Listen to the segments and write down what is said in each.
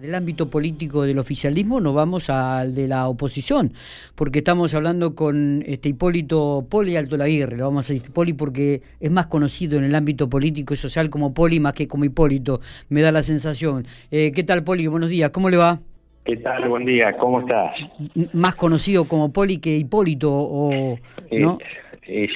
del ámbito político del oficialismo nos vamos al de la oposición, porque estamos hablando con este Hipólito Poli Alto Laguirre, lo vamos a decir Poli porque es más conocido en el ámbito político y social como Poli más que como Hipólito, me da la sensación. Eh, ¿Qué tal Poli? Buenos días, ¿cómo le va? ¿Qué tal? Buen día, ¿cómo estás? Más conocido como Poli que Hipólito, o, ¿no? Eh,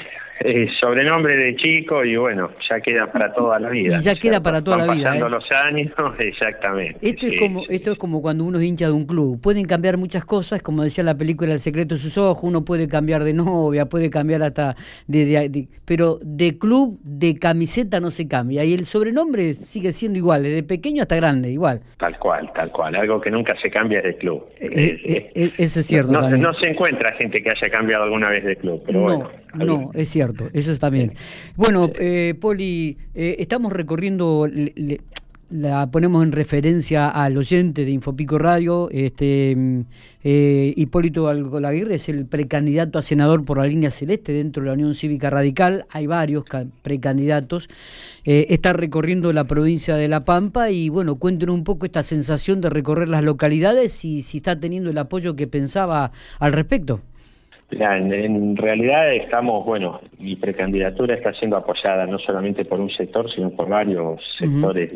eh, sobrenombre de chico y bueno, ya queda para toda la vida. Y ya queda para toda la vida. Pasando ¿eh? los años, exactamente. Esto es como esto es como cuando uno es hincha de un club. Pueden cambiar muchas cosas, como decía la película El secreto de sus ojos, uno puede cambiar de novia, puede cambiar hasta de, pero de club, de camiseta no se cambia y el sobrenombre sigue siendo igual, desde pequeño hasta grande, igual. Tal cual, tal cual, algo que nunca se cambia es de club. Eh, eso es cierto. No, no, se encuentra gente que haya cambiado alguna vez de club, pero no, No, es cierto, eso está bien. Bueno, eh, Poli, eh, estamos recorriendo, la ponemos en referencia al oyente de Infopico Radio, este eh, Hipólito Algolaguirre es el precandidato a senador por la línea celeste dentro de la Unión Cívica Radical, hay varios precandidatos, eh, está recorriendo la provincia de La Pampa y bueno, cuéntenos un poco esta sensación de recorrer las localidades y si está teniendo el apoyo que pensaba al respecto en, realidad estamos, bueno, mi precandidatura está siendo apoyada no solamente por un sector, sino por varios sectores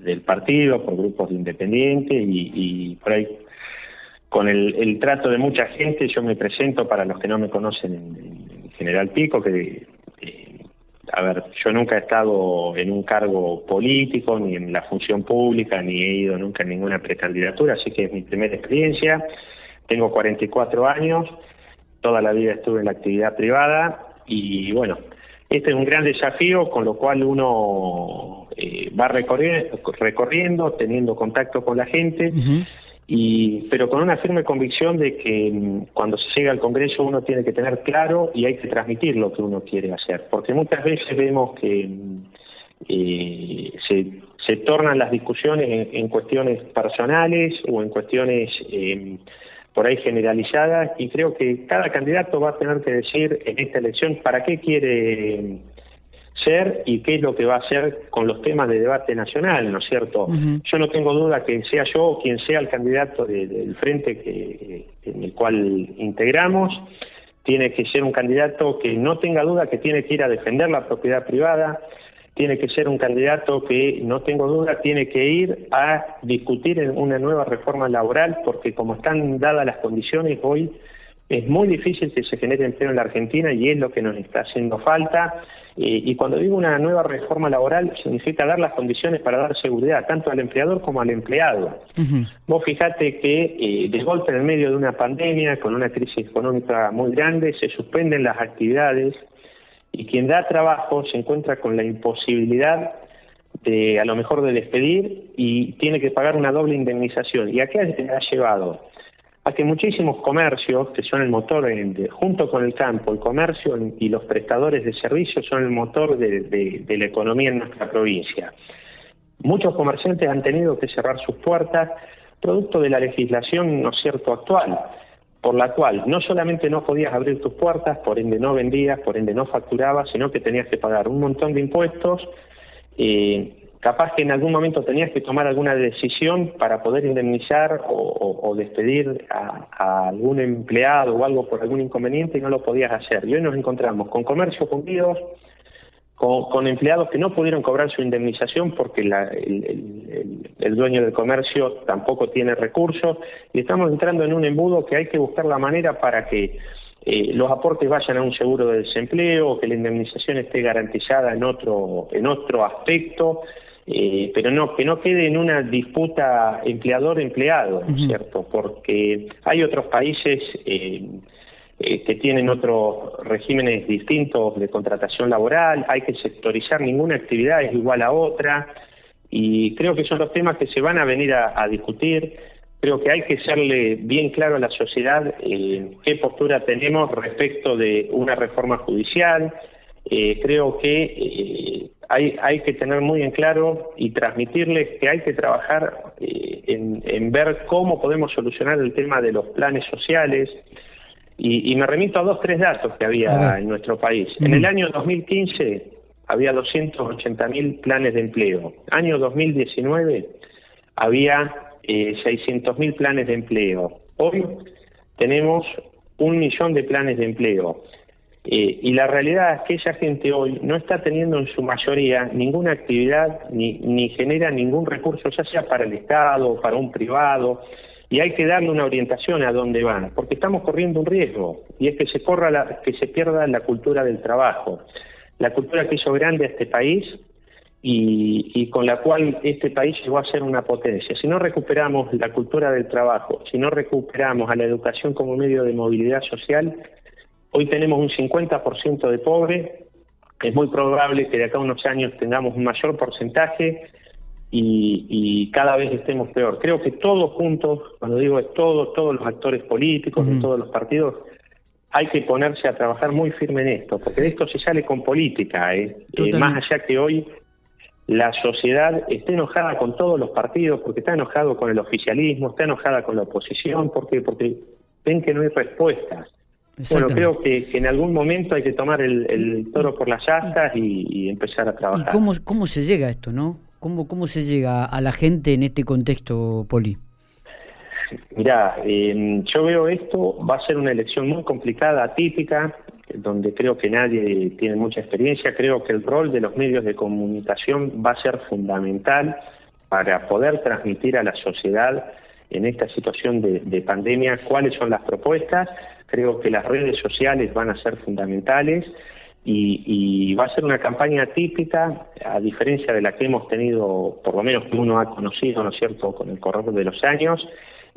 del partido, por grupos de independientes y, por ahí con el, trato de mucha gente yo me presento para los que no me conocen en, General Pico, que, a ver, yo nunca he estado en un cargo político, ni en la función pública, ni he ido nunca en ninguna precandidatura, así que es mi primera experiencia, tengo 44 años toda la vida estuve en la actividad privada y bueno, este es un gran desafío con lo cual uno eh, va recorriendo, teniendo contacto con la gente, y, pero con una firme convicción de que mm, cuando se llega al Congreso uno tiene que tener claro y hay que transmitir lo que uno quiere hacer, porque muchas veces vemos que mm, eh, se, se tornan las discusiones en, cuestiones personales o en cuestiones... Eh, por ahí generalizadas y creo que cada candidato va a tener que decir en esta elección para qué quiere ser y qué es lo que va a hacer con los temas de debate nacional, ¿no es cierto? Yo no tengo duda que sea yo o quien sea el candidato del frente que, en el cual integramos, tiene que ser un candidato que no tenga duda que tiene que ir a defender la propiedad privada, tiene que ser un candidato que, no tengo duda, tiene que ir a discutir en una nueva reforma laboral, porque como están dadas las condiciones hoy, es muy difícil que se genere empleo en la Argentina y es lo que nos está haciendo falta. Eh, y cuando digo una nueva reforma laboral, significa dar las condiciones para dar seguridad tanto al empleador como al empleado. Vos fijate que eh, de golpe en el medio de una pandemia, con una crisis económica muy grande, se suspenden las actividades y quien da trabajo se encuentra con la imposibilidad de a lo mejor de despedir y tiene que pagar una doble indemnización. ¿Y a qué ha llevado? A que muchísimos comercios, que son el motor, junto con el campo, el comercio y los prestadores de servicios son el motor de, de la economía en nuestra provincia. Muchos comerciantes han tenido que cerrar sus puertas producto de la legislación, ¿no es cierto?, actual por la cual no solamente no podías abrir tus puertas, por ende no vendías, por ende no facturabas, sino que tenías que pagar un montón de impuestos, eh, capaz que en algún momento tenías que tomar alguna decisión para poder indemnizar o, despedir a, algún empleado o algo por algún inconveniente y no lo podías hacer. Y hoy nos encontramos con comercio cumplidos, con, empleados que no pudieron cobrar su indemnización porque el, dueño del comercio tampoco tiene recursos y estamos entrando en un embudo que hay que buscar la manera para que eh, los aportes vayan a un seguro de desempleo, que la indemnización esté garantizada en otro en otro aspecto, eh, pero no que no quede en una disputa empleador-empleado, ¿cierto? Porque hay otros países eh, eh, que tienen otros regímenes distintos de contratación laboral, hay que sectorizar, ninguna actividad es igual a otra, y creo que son los temas que se van a venir a, discutir. Creo que hay que serle bien claro a la sociedad eh, qué postura tenemos respecto de una reforma judicial. Eh, creo que hay, hay que tener muy en claro y transmitirles que hay que trabajar en, en ver cómo podemos solucionar el tema de los planes sociales, y, me remito a dos, tres datos que había en nuestro país. En el año 2015 había 280.000 planes de empleo. Año 2019 había eh, 600.000 planes de empleo. Hoy tenemos un millón de planes de empleo. Eh, y la realidad es que esa gente hoy no está teniendo en su mayoría ninguna actividad ni, ni genera ningún recurso, ya sea para el Estado, para un privado, y hay que darle una orientación a dónde van, porque estamos corriendo un riesgo, y es que se, corra la, que se pierda la cultura del trabajo, la cultura que hizo grande a este país y, con la cual este país llegó a ser una potencia. Si no recuperamos la cultura del trabajo, si no recuperamos a la educación como medio de movilidad social, Hoy tenemos un 50% de pobres, es muy probable que de acá a unos años tengamos un mayor porcentaje y, cada vez estemos peor. Creo que todos juntos, cuando digo todos, todos los actores políticos, de todos los partidos, hay que ponerse a trabajar muy firme en esto, porque de esto se sale con política, ¿eh? Eh, más allá que hoy la sociedad esté enojada con todos los partidos, porque está enojado con el oficialismo, está enojada con la oposición, porque porque ven que no hay respuestas. Bueno, creo que, en algún momento hay que tomar el, toro por las astas y, empezar a trabajar. ¿Y cómo, cómo se llega a esto, no? ¿Cómo, ¿Cómo se llega a la gente en este contexto, Poli? Mirá, eh, yo veo esto, va a ser una elección muy complicada, atípica, donde creo que nadie tiene mucha experiencia. Creo que el rol de los medios de comunicación va a ser fundamental para poder transmitir a la sociedad en esta situación de, de pandemia cuáles son las propuestas Creo que las redes sociales van a ser fundamentales y, va a ser una campaña típica, a diferencia de la que hemos tenido, por lo menos que uno ha conocido, ¿no es cierto?, con el correr de los años,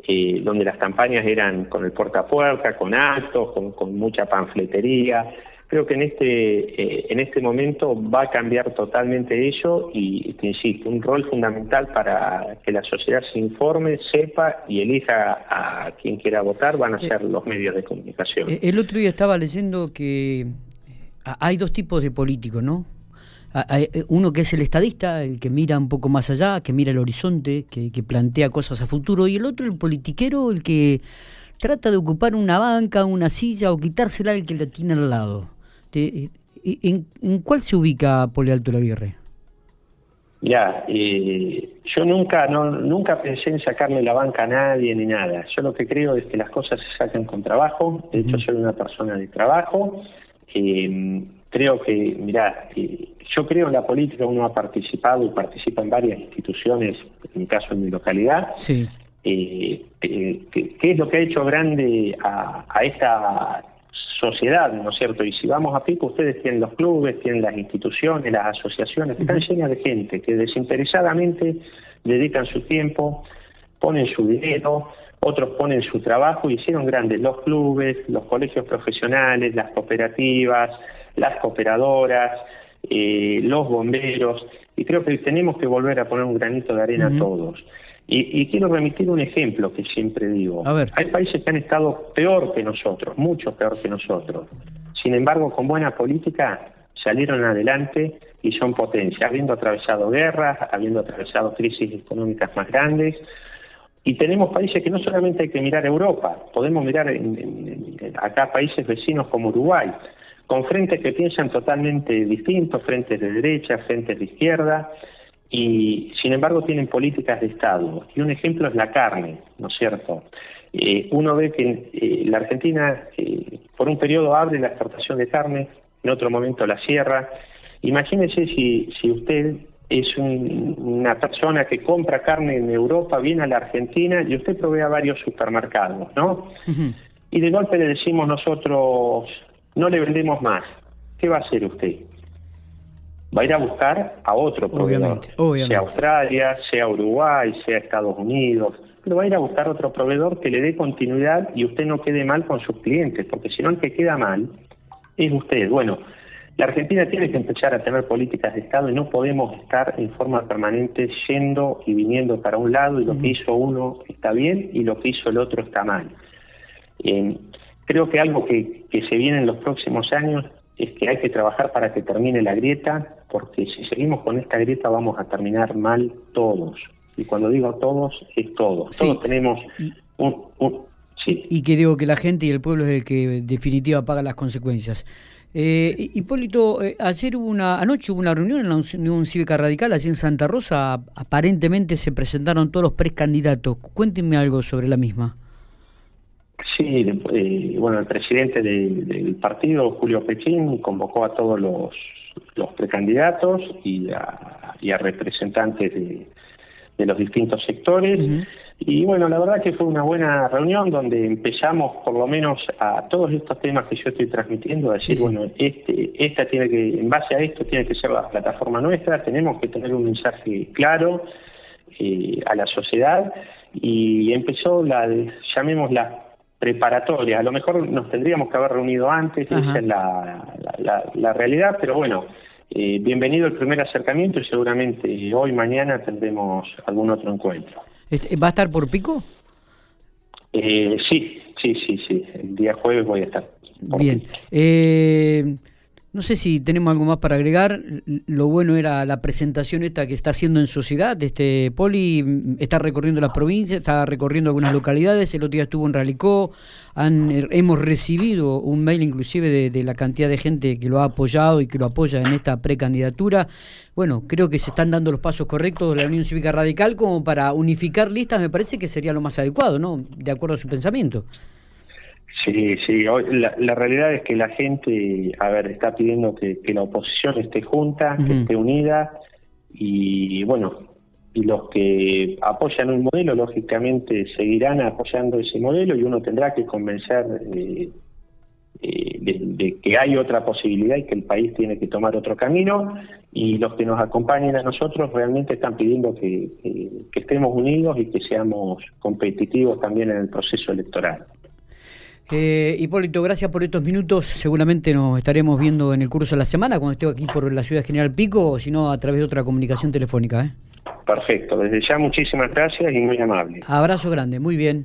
eh, donde las campañas eran con el puerta a puerta, con actos, con mucha panfletería, Creo que en este, eh, en este momento va a cambiar totalmente eso y, te insisto, un rol fundamental para que la sociedad se informe, sepa y elija a quien quiera votar van a eh, ser los medios de comunicación. Eh, el otro día estaba leyendo que hay dos tipos de políticos, ¿no? uno que es el estadista, el que mira un poco más allá, que mira el horizonte, que, que, plantea cosas a futuro, y el otro el politiquero, el que trata de ocupar una banca, una silla o quitársela el que la tiene al lado. Este, ¿en, cuál se ubica Polialto Laguirre? Ya, yo nunca no, nunca pensé en sacarle la banca a nadie ni nada. Yo lo que creo es que las cosas se saquen con trabajo. De hecho, soy una persona de trabajo. Eh, creo que, mira eh, yo creo en la política, uno ha participado y participa en varias instituciones, en mi caso en mi localidad. Sí. Eh, ¿qué, es lo que ha hecho grande a, a esta sociedad, ¿no es cierto? Y si vamos a pico, ustedes tienen los clubes, tienen las instituciones, las asociaciones, están llenas de gente que desinteresadamente dedican su tiempo, ponen su dinero, otros ponen su trabajo y hicieron grandes los clubes, los colegios profesionales, las cooperativas, las cooperadoras, eh, los bomberos, y creo que tenemos que volver a poner un granito de arena a todos. Y, quiero remitir un ejemplo que siempre digo. Hay países que han estado peor que nosotros, mucho peor que nosotros. Sin embargo, con buena política salieron adelante y son potencia, habiendo atravesado guerras, habiendo atravesado crisis económicas más grandes. Y tenemos países que no solamente hay que mirar Europa, podemos mirar acá países vecinos como Uruguay, con frentes que piensan totalmente distintos, frentes de derecha, frentes de izquierda, y sin embargo tienen políticas de Estado. Y un ejemplo es la carne, ¿no es cierto? Eh, uno ve que eh, la Argentina eh, por un periodo abre la exportación de carne, en otro momento la cierra. Imagínese si, si usted es una persona que compra carne en Europa, viene a la Argentina y usted provee a varios supermercados, ¿no? Y de golpe le decimos nosotros, no le vendemos más. ¿Qué va a hacer usted? va a ir a buscar a otro proveedor, sea Australia, sea Uruguay, sea Estados Unidos, pero va a ir a buscar otro proveedor que le dé continuidad y usted no quede mal con sus clientes, porque si no el que queda mal es usted. Bueno, la Argentina tiene que empezar a tener políticas de Estado y no podemos estar en forma permanente yendo y viniendo para un lado y lo que hizo uno está bien y lo que hizo el otro está mal. Eh, creo que algo que, que se viene en los próximos años es que hay que trabajar para que termine la grieta, porque si seguimos con esta grieta vamos a terminar mal todos. Y cuando digo todos, es todos. Todos tenemos un, y que digo que la gente y el pueblo es el que en definitiva paga las consecuencias. Eh, Hipólito, eh, ayer hubo una, anoche hubo una reunión en la Unión Cívica Radical, allí en Santa Rosa. Aparentemente se presentaron todos los precandidatos. Cuéntenme algo sobre la misma. Sí, eh, bueno, el presidente del partido, Julio Pechín, convocó a todos los, precandidatos y a representantes de, de los distintos sectores. Y bueno, la verdad que fue una buena reunión donde empezamos por lo menos a todos estos temas que yo estoy transmitiendo, a decir, bueno, este, esta tiene que, en base a esto tiene que ser la plataforma nuestra, tenemos que tener un mensaje claro eh, a la sociedad. Y empezó la, llamémosla preparatoria, a lo mejor nos tendríamos que haber reunido antes, esa es la, la, realidad, pero bueno, eh, bienvenido el primer acercamiento y seguramente hoy, mañana tendremos algún otro encuentro. Este, ¿Va a estar por pico? Eh, sí, sí, sí, sí. El día jueves voy a estar. Bien. Eh, no sé si tenemos algo más para agregar. Lo bueno era la presentación esta que está haciendo en sociedad. Este Poli está recorriendo las provincias, está recorriendo algunas localidades. El otro día estuvo en Ralicó. Han, hemos recibido un mail inclusive de, la cantidad de gente que lo ha apoyado y que lo apoya en esta precandidatura. Bueno, creo que se están dando los pasos correctos de la Unión Cívica Radical como para unificar listas. Me parece que sería lo más adecuado, ¿no? De acuerdo a su pensamiento. Sí, sí, la, la, realidad es que la gente, a ver, está pidiendo que, la oposición esté junta, que esté unida y bueno, y los que apoyan un modelo, lógicamente, seguirán apoyando ese modelo y uno tendrá que convencer eh, eh, de, que hay otra posibilidad y que el país tiene que tomar otro camino y los que nos acompañen a nosotros realmente están pidiendo que estemos unidos y que seamos competitivos también en el proceso electoral. Eh, Hipólito, gracias por estos minutos. Seguramente nos estaremos viendo en el curso de la semana cuando esté aquí por la ciudad General Pico, o si no, a través de otra comunicación telefónica. ¿eh? Perfecto, desde ya muchísimas gracias y muy amable. Abrazo grande, muy bien.